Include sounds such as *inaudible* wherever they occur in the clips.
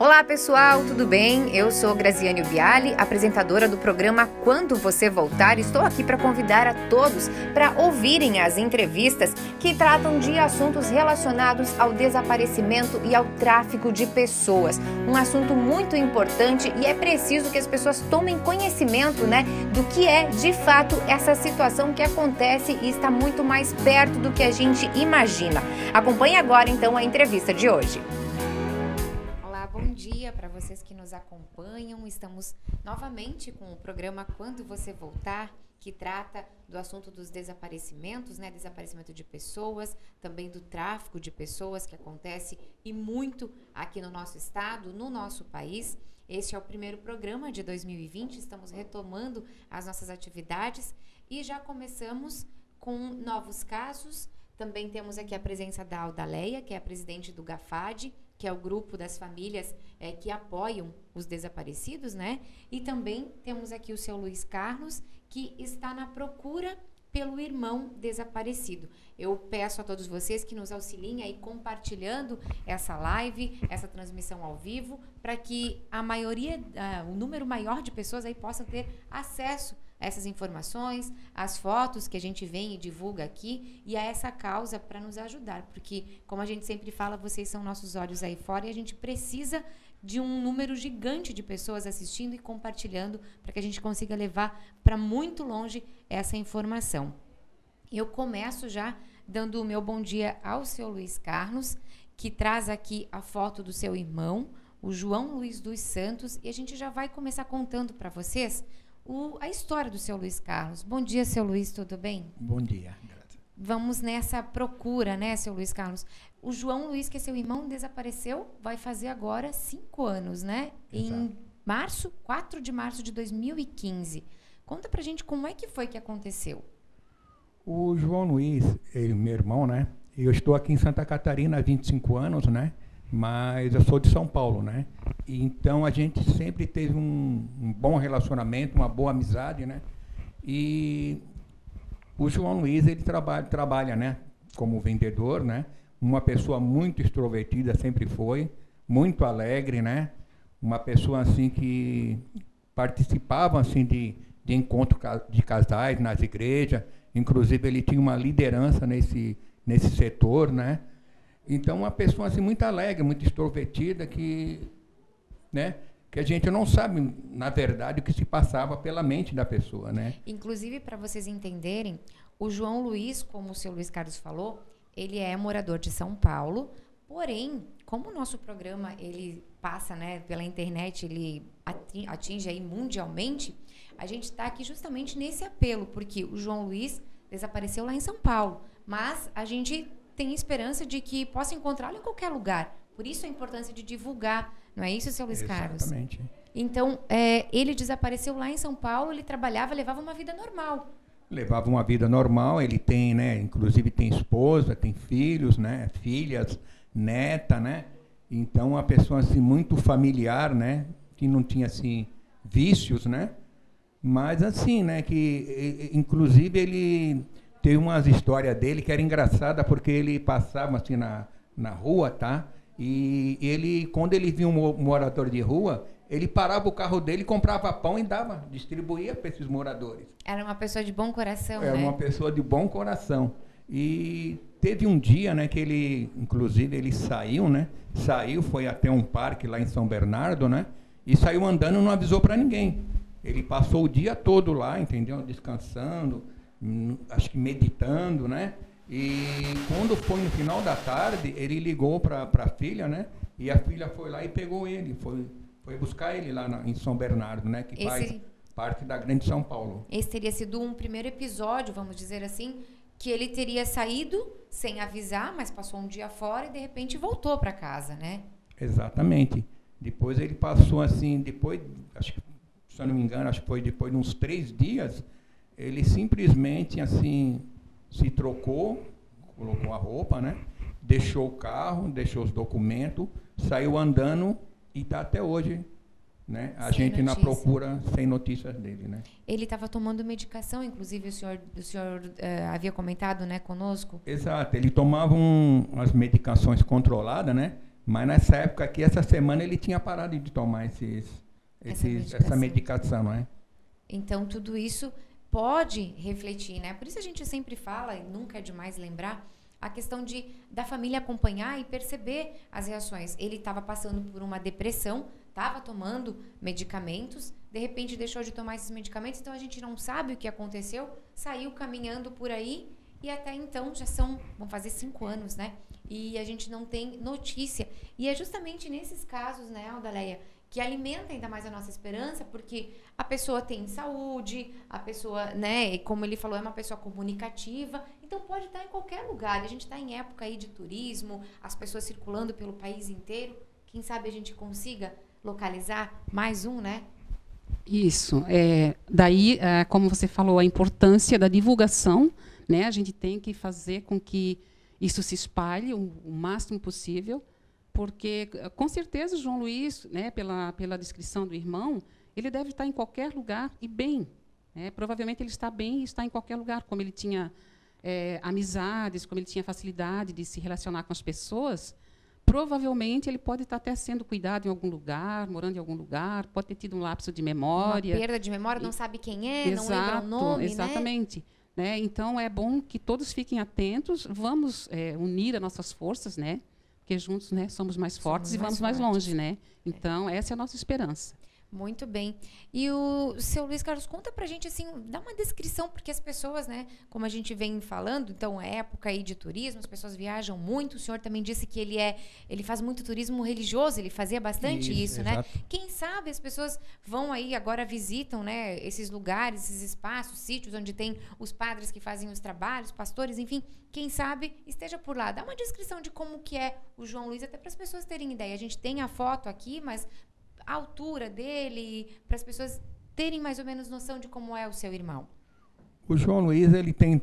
Olá pessoal, tudo bem? Eu sou Graziane Biali, apresentadora do programa Quando Você Voltar. Estou aqui para convidar a todos para ouvirem as entrevistas que tratam de assuntos relacionados ao desaparecimento e ao tráfico de pessoas. Um assunto muito importante e é preciso que as pessoas tomem conhecimento, né, do que é de fato essa situação que acontece e está muito mais perto do que a gente imagina. Acompanhe agora então a entrevista de hoje vocês que nos acompanham. Estamos novamente com o programa Quando Você Voltar, que trata do assunto dos desaparecimentos, né? Desaparecimento de pessoas, também do tráfico de pessoas que acontece e muito aqui no nosso estado, no nosso país. Este é o primeiro programa de 2020, estamos retomando as nossas atividades e já começamos com novos casos. Também temos aqui a presença da Aldaleia, que é a presidente do GAFAD, que é o grupo das famílias é, que apoiam os desaparecidos, né? E também temos aqui o seu Luiz Carlos, que está na procura pelo irmão desaparecido. Eu peço a todos vocês que nos auxiliem aí compartilhando essa live, essa transmissão ao vivo, para que a maioria, uh, o número maior de pessoas aí possa ter acesso essas informações, as fotos que a gente vem e divulga aqui e a essa causa para nos ajudar, porque como a gente sempre fala, vocês são nossos olhos aí fora e a gente precisa de um número gigante de pessoas assistindo e compartilhando para que a gente consiga levar para muito longe essa informação. Eu começo já dando o meu bom dia ao seu Luiz Carlos, que traz aqui a foto do seu irmão, o João Luiz dos Santos, e a gente já vai começar contando para vocês o, a história do seu Luiz Carlos. Bom dia, seu Luiz, tudo bem? Bom dia. Vamos nessa procura, né, seu Luiz Carlos? O João Luiz, que é seu irmão, desapareceu, vai fazer agora cinco anos, né? Exato. Em março, 4 de março de 2015. Conta pra gente como é que foi que aconteceu. O João Luiz, ele, meu irmão, né? Eu estou aqui em Santa Catarina há 25 anos, né? Mas eu sou de São Paulo, né? E então a gente sempre teve um, um, bom relacionamento, uma boa amizade, né? E o João Luiz ele trabalha, trabalha, né? Como vendedor, né? Uma pessoa muito extrovertida sempre foi, muito alegre, né? Uma pessoa assim que participava assim de, de encontro de casais nas igrejas, inclusive ele tinha uma liderança nesse nesse setor, né? Então, uma pessoa assim muito alegre, muito extrovertida, que, né, que a gente não sabe, na verdade, o que se passava pela mente da pessoa, né? Inclusive, para vocês entenderem, o João Luiz, como o seu Luiz Carlos falou, ele é morador de São Paulo, porém, como o nosso programa ele passa, né, pela internet, ele atinge aí mundialmente, a gente está aqui justamente nesse apelo, porque o João Luiz desapareceu lá em São Paulo, mas a gente tem esperança de que possa encontrá-lo em qualquer lugar. Por isso a importância de divulgar, não é isso, seu Luiz Carlos? Exatamente. Então, é, ele desapareceu lá em São Paulo, ele trabalhava, levava uma vida normal. Levava uma vida normal, ele tem, né, inclusive tem esposa, tem filhos, né, filhas, neta, né? Então, uma pessoa assim muito familiar, né, que não tinha assim vícios, né? Mas assim, né, que inclusive ele tem umas histórias dele que era engraçada porque ele passava assim na, na rua, tá? E ele, quando ele via um morador de rua, ele parava o carro dele, comprava pão e dava, distribuía para esses moradores. Era uma pessoa de bom coração, Era né? uma pessoa de bom coração. E teve um dia, né, que ele, inclusive, ele saiu, né? Saiu, foi até um parque lá em São Bernardo, né? E saiu andando, não avisou para ninguém. Ele passou o dia todo lá, entendeu? Descansando, acho que meditando, né? E quando foi no final da tarde, ele ligou para a filha, né? E a filha foi lá e pegou ele, foi, foi buscar ele lá na, em São Bernardo, né? Que Esse... faz parte da Grande São Paulo. Esse teria sido um primeiro episódio, vamos dizer assim, que ele teria saído sem avisar, mas passou um dia fora e de repente voltou para casa, né? Exatamente. Depois ele passou assim, depois, acho que, se eu não me engano, acho que foi depois de uns três dias, ele simplesmente assim se trocou, colocou a roupa, né? Deixou o carro, deixou os documentos, saiu andando e está até hoje, né? A sem gente notícia. na procura sem notícias dele, né? Ele estava tomando medicação, inclusive o senhor, o senhor uh, havia comentado, né, conosco. Exato. Ele tomava um, as medicações controladas, né? Mas nessa época aqui, essa semana, ele tinha parado de tomar esses, essa, esses, medicação. essa medicação, não é? Então, tudo isso pode refletir, né? Por isso a gente sempre fala, e nunca é demais lembrar, a questão de da família acompanhar e perceber as reações. Ele estava passando por uma depressão, estava tomando medicamentos, de repente deixou de tomar esses medicamentos, então a gente não sabe o que aconteceu, saiu caminhando por aí e até então já são, vão fazer cinco anos, né? E a gente não tem notícia. E é justamente nesses casos, né, Aldaleia, que alimenta ainda mais a nossa esperança, porque a pessoa tem saúde, a pessoa, né, como ele falou, é uma pessoa comunicativa, então pode estar em qualquer lugar. A gente está em época aí de turismo, as pessoas circulando pelo país inteiro. Quem sabe a gente consiga localizar mais um, né? Isso. É, daí, é, como você falou, a importância da divulgação, né? A gente tem que fazer com que isso se espalhe o, o máximo possível porque com certeza o João Luiz, né, pela, pela descrição do irmão, ele deve estar em qualquer lugar e bem. Né? Provavelmente ele está bem e está em qualquer lugar, como ele tinha é, amizades, como ele tinha facilidade de se relacionar com as pessoas. Provavelmente ele pode estar até sendo cuidado em algum lugar, morando em algum lugar, pode ter tido um lapso de memória. Uma perda de memória, não sabe quem é, Exato, não lembra o nome, né? Exatamente. Né? Então é bom que todos fiquem atentos, vamos é, unir as nossas forças, né? Porque juntos né, somos mais fortes somos e vamos mais, mais longe, né? Então, essa é a nossa esperança. Muito bem. E o seu Luiz Carlos, conta pra gente, assim, dá uma descrição, porque as pessoas, né, como a gente vem falando, então, é época aí de turismo, as pessoas viajam muito. O senhor também disse que ele é, ele faz muito turismo religioso, ele fazia bastante isso, isso né? Quem sabe as pessoas vão aí, agora visitam, né, esses lugares, esses espaços, sítios onde tem os padres que fazem os trabalhos, pastores, enfim, quem sabe esteja por lá. Dá uma descrição de como que é o João Luiz, até para as pessoas terem ideia. A gente tem a foto aqui, mas a altura dele, para as pessoas terem mais ou menos noção de como é o seu irmão? O João Luiz, ele tem,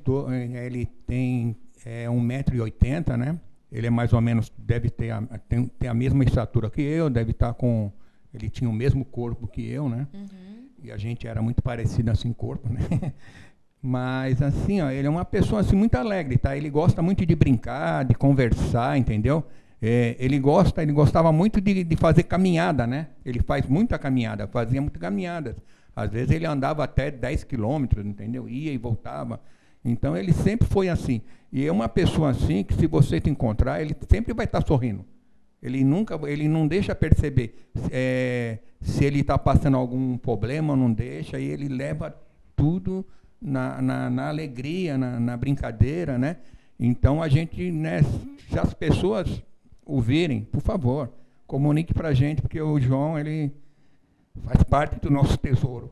ele tem é, 1,80m, né? Ele é mais ou menos, deve ter a, tem, tem a mesma estatura que eu, deve estar com... Ele tinha o mesmo corpo que eu, né? Uhum. E a gente era muito parecido assim, corpo, né? *laughs* Mas assim, ó, ele é uma pessoa assim muito alegre, tá? Ele gosta muito de brincar, de conversar, entendeu? É, ele gosta, ele gostava muito de, de, fazer caminhada, né? Ele faz muita caminhada, fazia muitas caminhadas. Às vezes ele andava até 10 quilômetros, entendeu? Ia e voltava. Então ele sempre foi assim. E é uma pessoa assim que se você te encontrar, ele sempre vai estar sorrindo. Ele nunca, ele não deixa perceber é, se ele está passando algum problema, não deixa. E ele leva tudo na, na, na alegria, na, na, brincadeira, né? Então a gente, né? Se as pessoas ouvirem, por favor, comunique para a gente, porque o João ele faz parte do nosso tesouro.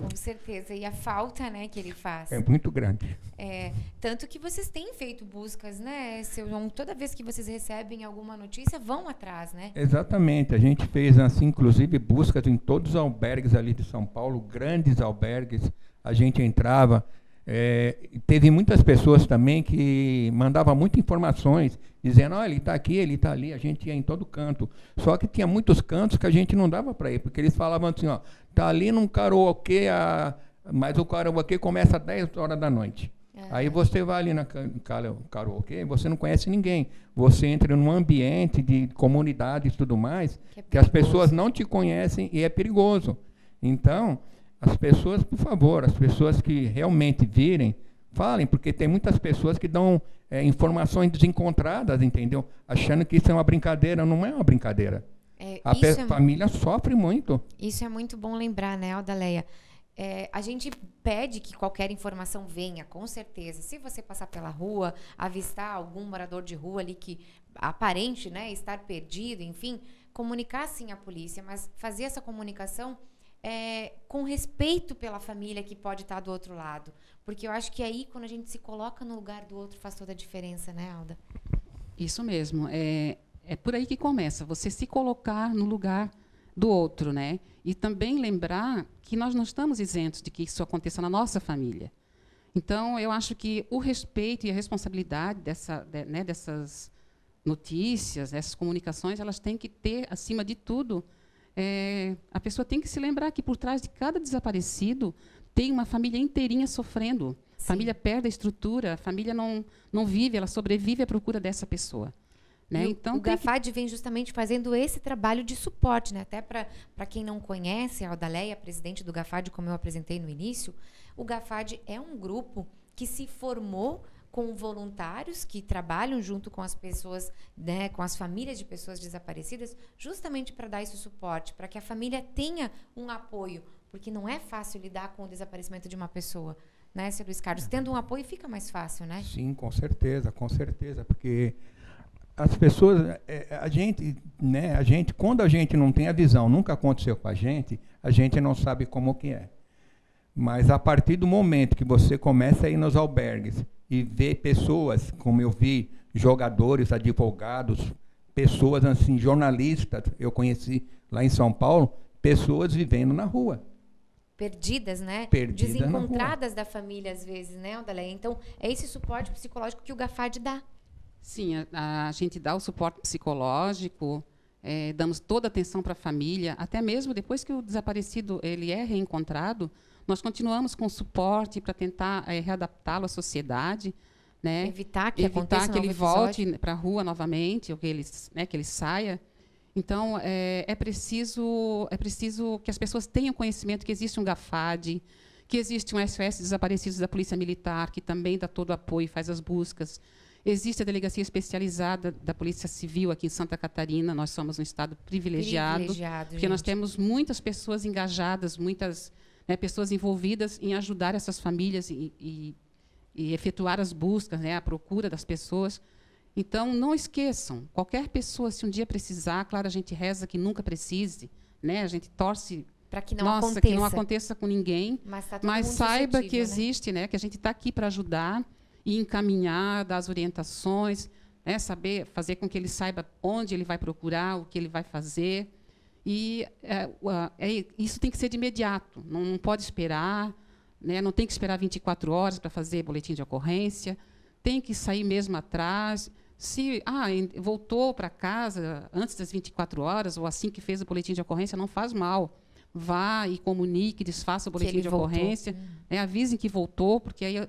Com certeza. E a falta né, que ele faz. É muito grande. É, tanto que vocês têm feito buscas, né, seu João? Toda vez que vocês recebem alguma notícia, vão atrás, né? Exatamente. A gente fez, assim, inclusive, buscas em todos os albergues ali de São Paulo, grandes albergues. A gente entrava, é, teve muitas pessoas também que mandavam muitas informações, dizendo, olha, ele está aqui, ele está ali, a gente ia em todo canto. Só que tinha muitos cantos que a gente não dava para ir, porque eles falavam assim, ó, está ali num karaokê, a, mas o karaokê começa às 10 horas da noite. É. Aí você vai ali na karaokê, você não conhece ninguém. Você entra num ambiente de comunidade e tudo mais, que, é que as pessoas não te conhecem e é perigoso. Então, as pessoas, por favor, as pessoas que realmente virem, falem, porque tem muitas pessoas que dão é, informações desencontradas, entendeu? Achando que isso é uma brincadeira, não é uma brincadeira. É, a é, família sofre muito. Isso é muito bom lembrar, né, Aldaleia? É, a gente pede que qualquer informação venha, com certeza. Se você passar pela rua, avistar algum morador de rua ali que aparente, né, estar perdido, enfim, comunicar sim à polícia, mas fazer essa comunicação é, com respeito pela família que pode estar do outro lado. Porque eu acho que aí, quando a gente se coloca no lugar do outro, faz toda a diferença, né, Alda? Isso mesmo. É, é por aí que começa. Você se colocar no lugar do outro, né? E também lembrar que nós não estamos isentos de que isso aconteça na nossa família. Então, eu acho que o respeito e a responsabilidade dessa, de, né, dessas notícias, essas comunicações, elas têm que ter, acima de tudo, é, a pessoa tem que se lembrar que por trás de cada desaparecido tem uma família inteirinha sofrendo. A família perde a estrutura, a família não, não vive, ela sobrevive à procura dessa pessoa. Né? Então, o GAFAD que... vem justamente fazendo esse trabalho de suporte, né? até para quem não conhece, a Aldaleia, presidente do GAFAD, como eu apresentei no início, o GAFAD é um grupo que se formou com voluntários que trabalham junto com as pessoas, né, com as famílias de pessoas desaparecidas, justamente para dar esse suporte, para que a família tenha um apoio, porque não é fácil lidar com o desaparecimento de uma pessoa, né, Sr. Luiz Carlos? Tendo um apoio fica mais fácil, né? Sim, com certeza, com certeza, porque as pessoas, é, a gente, né, a gente, quando a gente não tem a visão, nunca aconteceu com a gente, a gente não sabe como que é. Mas a partir do momento que você começa a ir nos albergues e ver pessoas, como eu vi, jogadores, advogados, pessoas assim, jornalistas, eu conheci lá em São Paulo, pessoas vivendo na rua. Perdidas, né? Perdidas Desencontradas da família, às vezes, né, Odaleia? Então, é esse suporte psicológico que o GAFAD dá. Sim, a, a gente dá o suporte psicológico, é, damos toda a atenção para a família, até mesmo depois que o desaparecido ele é reencontrado, nós continuamos com suporte para tentar é, readaptá-lo à sociedade, né? Evitar que evitar que ele volte para a rua novamente, ou que ele, né, que ele saia. Então é, é, preciso é preciso que as pessoas tenham conhecimento que existe um GAFAD, que existe um SOS Desaparecidos da Polícia Militar, que também dá todo o apoio, faz as buscas. Existe a delegacia especializada da Polícia Civil aqui em Santa Catarina. Nós somos um estado privilegiado, privilegiado porque gente. nós temos muitas pessoas engajadas, muitas né, pessoas envolvidas em ajudar essas famílias e, e, e efetuar as buscas, né, a procura das pessoas. Então, não esqueçam, qualquer pessoa, se um dia precisar, claro, a gente reza que nunca precise, né, a gente torce para que não nossa, aconteça. que não aconteça com ninguém, mas, tá mas saiba que né? existe, né, que a gente está aqui para ajudar e encaminhar, dar as orientações, né, saber fazer com que ele saiba onde ele vai procurar, o que ele vai fazer. E é, é, isso tem que ser de imediato, não, não pode esperar, né? não tem que esperar 24 horas para fazer boletim de ocorrência, tem que sair mesmo atrás. Se ah, voltou para casa antes das 24 horas, ou assim que fez o boletim de ocorrência, não faz mal. Vá e comunique, desfaça o boletim de voltou. ocorrência, né? avisem que voltou, porque aí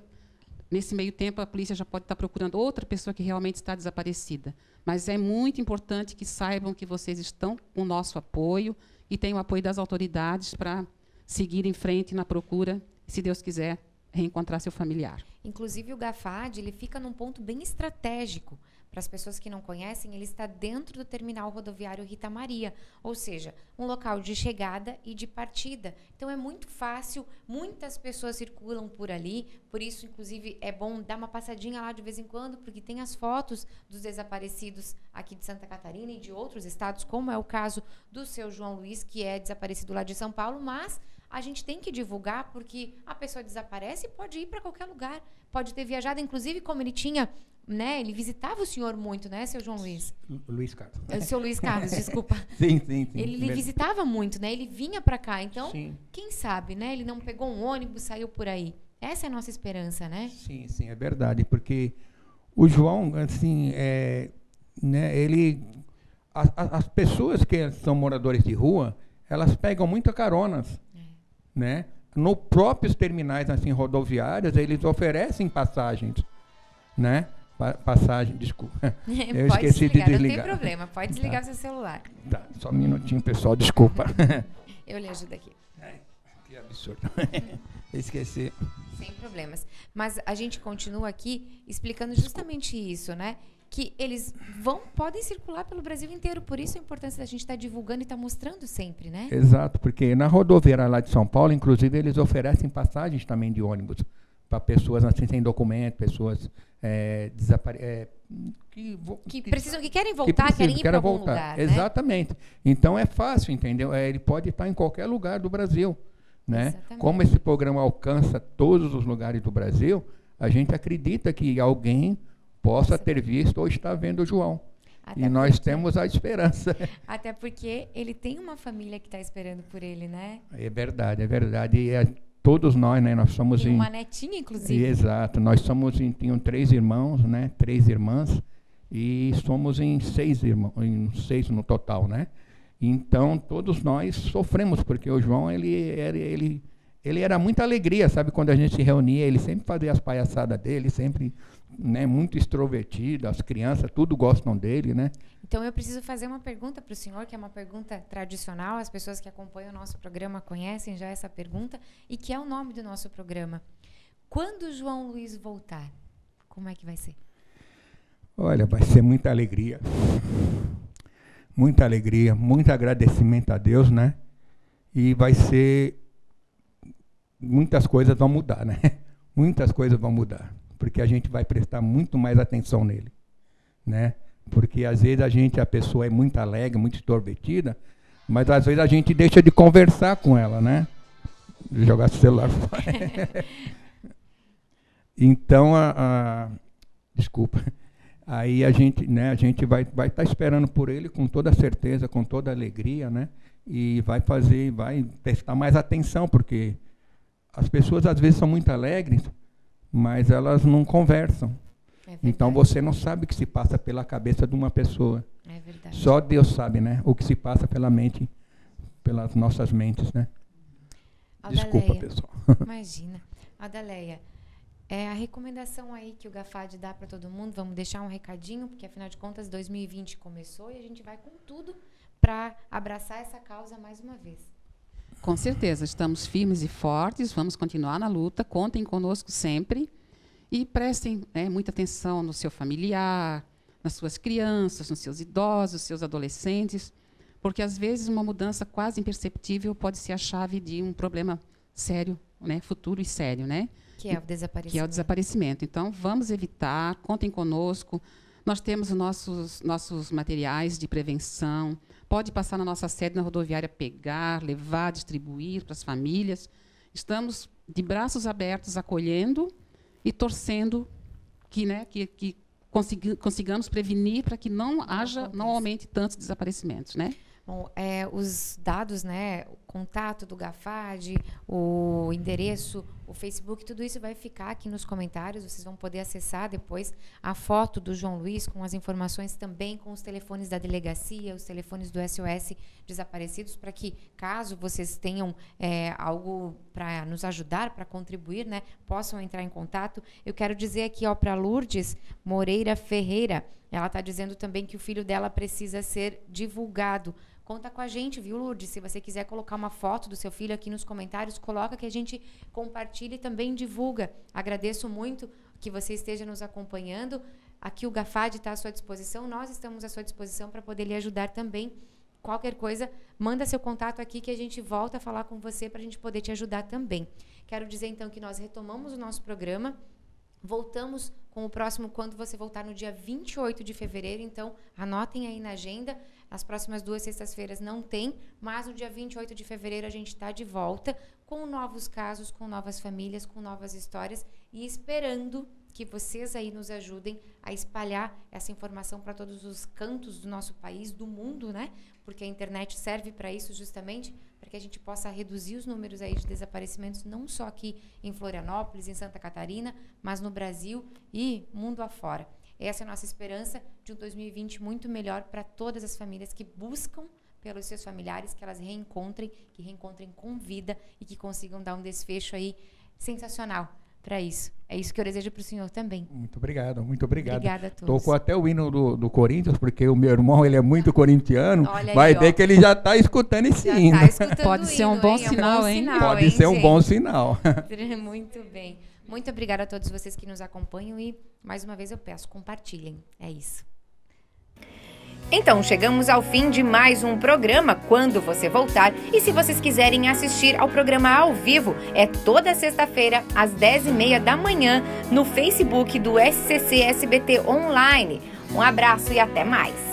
Nesse meio tempo, a polícia já pode estar procurando outra pessoa que realmente está desaparecida. Mas é muito importante que saibam que vocês estão com o nosso apoio e têm o apoio das autoridades para seguir em frente na procura, se Deus quiser, reencontrar seu familiar. Inclusive, o GAFAD ele fica num ponto bem estratégico para as pessoas que não conhecem, ele está dentro do terminal rodoviário Rita Maria, ou seja, um local de chegada e de partida. Então é muito fácil, muitas pessoas circulam por ali, por isso, inclusive, é bom dar uma passadinha lá de vez em quando, porque tem as fotos dos desaparecidos aqui de Santa Catarina e de outros estados, como é o caso do seu João Luiz, que é desaparecido lá de São Paulo, mas a gente tem que divulgar porque a pessoa desaparece e pode ir para qualquer lugar. Pode ter viajado, inclusive, como ele tinha né? Ele visitava o senhor muito, né, seu João Luiz? Luiz Carlos. É, seu Luiz Carlos, *laughs* desculpa. sim, sim, sim. Ele visitava muito, né? Ele vinha para cá. Então, sim. quem sabe, né? Ele não pegou um ônibus, saiu por aí. Essa é a nossa esperança, né? Sim, sim, é verdade, porque o João, assim, é, né? Ele, a, as pessoas que são moradores de rua, elas pegam muita caronas. Né? No próprios terminais assim rodoviários, eles oferecem passagens, né? passagem, desculpa. *laughs* Eu pode esqueci desligar, de desligar. Não tem problema, pode desligar tá. seu celular. Tá, só um minutinho, pessoal, desculpa. *laughs* *laughs* Eu lhe ajudo aqui. Absurdo. *laughs* Esqueci. Sem problemas. Mas a gente continua aqui explicando justamente isso, né? Que eles vão, podem circular pelo Brasil inteiro. Por isso a importância da gente estar tá divulgando e estar tá mostrando sempre, né? Exato, porque na rodoviária lá de São Paulo, inclusive, eles oferecem passagens também de ônibus para pessoas assim sem documento, pessoas é, é, que, que, precisam, que querem voltar, que precisam, querem ir para algum voltar. lugar. Né? Exatamente. Então é fácil, entendeu? É, ele pode estar em qualquer lugar do Brasil. Né? Como esse programa alcança todos os lugares do Brasil, a gente acredita que alguém possa ter visto ou está vendo o João. Até e nós temos a esperança. *laughs* Até porque ele tem uma família que está esperando por ele, né? É verdade, é verdade. E é, todos nós, né? Nós somos Tem em uma netinha, inclusive. exato. Nós somos em tinham três irmãos, né? Três irmãs e somos em seis irmãos, em seis no total, né? Então todos nós sofremos porque o João ele ele, ele ele era muita alegria, sabe? Quando a gente se reunia, ele sempre fazia as palhaçadas dele, sempre né, muito extrovertido, as crianças tudo gostam dele, né? Então eu preciso fazer uma pergunta para o senhor, que é uma pergunta tradicional, as pessoas que acompanham o nosso programa conhecem já essa pergunta, e que é o nome do nosso programa. Quando João Luiz voltar, como é que vai ser? Olha, vai ser muita alegria. Muita alegria, muito agradecimento a Deus, né? E vai ser muitas coisas vão mudar, né? *laughs* Muitas coisas vão mudar, porque a gente vai prestar muito mais atenção nele, né? Porque às vezes a gente, a pessoa é muito alegre, muito extrovertida, mas às vezes a gente deixa de conversar com ela, né? Jogar celular *laughs* fora. *laughs* então, a, a, desculpa. Aí a gente, né, a gente vai vai estar tá esperando por ele com toda certeza, com toda alegria, né? E vai fazer, vai prestar mais atenção, porque as pessoas às vezes são muito alegres, mas elas não conversam. É então você não sabe o que se passa pela cabeça de uma pessoa. É verdade. Só Deus sabe, né? O que se passa pela mente, pelas nossas mentes, né? Aldaleia, Desculpa, pessoal. *laughs* Imagina. Adaleia, é a recomendação aí que o Gafad dá para todo mundo, vamos deixar um recadinho, porque afinal de contas 2020 começou e a gente vai com tudo para abraçar essa causa mais uma vez. Com certeza, estamos firmes e fortes, vamos continuar na luta, contem conosco sempre e prestem né, muita atenção no seu familiar, nas suas crianças, nos seus idosos, seus adolescentes, porque às vezes uma mudança quase imperceptível pode ser a chave de um problema sério, né, futuro e sério, né? Que é o desaparecimento. Que é o desaparecimento. Então, vamos evitar, contem conosco. Nós temos os nossos, nossos materiais de prevenção, Pode passar na nossa sede na rodoviária, pegar, levar, distribuir para as famílias. Estamos de braços abertos acolhendo e torcendo que, né, que, que consigamos prevenir para que não haja, não aumente tantos desaparecimentos, né? Bom, é, os dados, né, contato do GAFAD, o endereço, o Facebook, tudo isso vai ficar aqui nos comentários. Vocês vão poder acessar depois a foto do João Luiz com as informações também, com os telefones da delegacia, os telefones do SOS desaparecidos, para que, caso vocês tenham é, algo para nos ajudar, para contribuir, né, possam entrar em contato. Eu quero dizer aqui para Lourdes Moreira Ferreira, ela está dizendo também que o filho dela precisa ser divulgado Conta com a gente, viu, Lourdes? Se você quiser colocar uma foto do seu filho aqui nos comentários, coloca que a gente compartilha e também divulga. Agradeço muito que você esteja nos acompanhando. Aqui o Gafad está à sua disposição, nós estamos à sua disposição para poder lhe ajudar também. Qualquer coisa, manda seu contato aqui que a gente volta a falar com você para a gente poder te ajudar também. Quero dizer então que nós retomamos o nosso programa. Voltamos com o próximo quando você voltar no dia 28 de fevereiro, então anotem aí na agenda. As próximas duas sextas-feiras não tem, mas no dia 28 de fevereiro a gente está de volta com novos casos, com novas famílias, com novas histórias e esperando que vocês aí nos ajudem a espalhar essa informação para todos os cantos do nosso país, do mundo, né? Porque a internet serve para isso justamente, para que a gente possa reduzir os números aí de desaparecimentos, não só aqui em Florianópolis, em Santa Catarina, mas no Brasil e mundo afora. Essa é a nossa esperança de um 2020 muito melhor para todas as famílias que buscam pelos seus familiares, que elas reencontrem, que reencontrem com vida e que consigam dar um desfecho aí sensacional para isso. É isso que eu desejo para o senhor também. Muito obrigado, muito obrigado. Obrigada a todos. Tocou até o hino do, do Corinthians, porque o meu irmão ele é muito corintiano. *laughs* Olha Vai aí, ver ó. que ele já está escutando esse já tá hino. Tá escutando Pode ser um bom, sinal, hein? Pode hein, ser um bom sinal. *laughs* *laughs* muito bem. Muito obrigada a todos vocês que nos acompanham e mais uma vez eu peço, compartilhem. É isso. Então, chegamos ao fim de mais um programa Quando Você Voltar. E se vocês quiserem assistir ao programa ao vivo, é toda sexta-feira, às 10h30 da manhã, no Facebook do SCC SBT Online. Um abraço e até mais!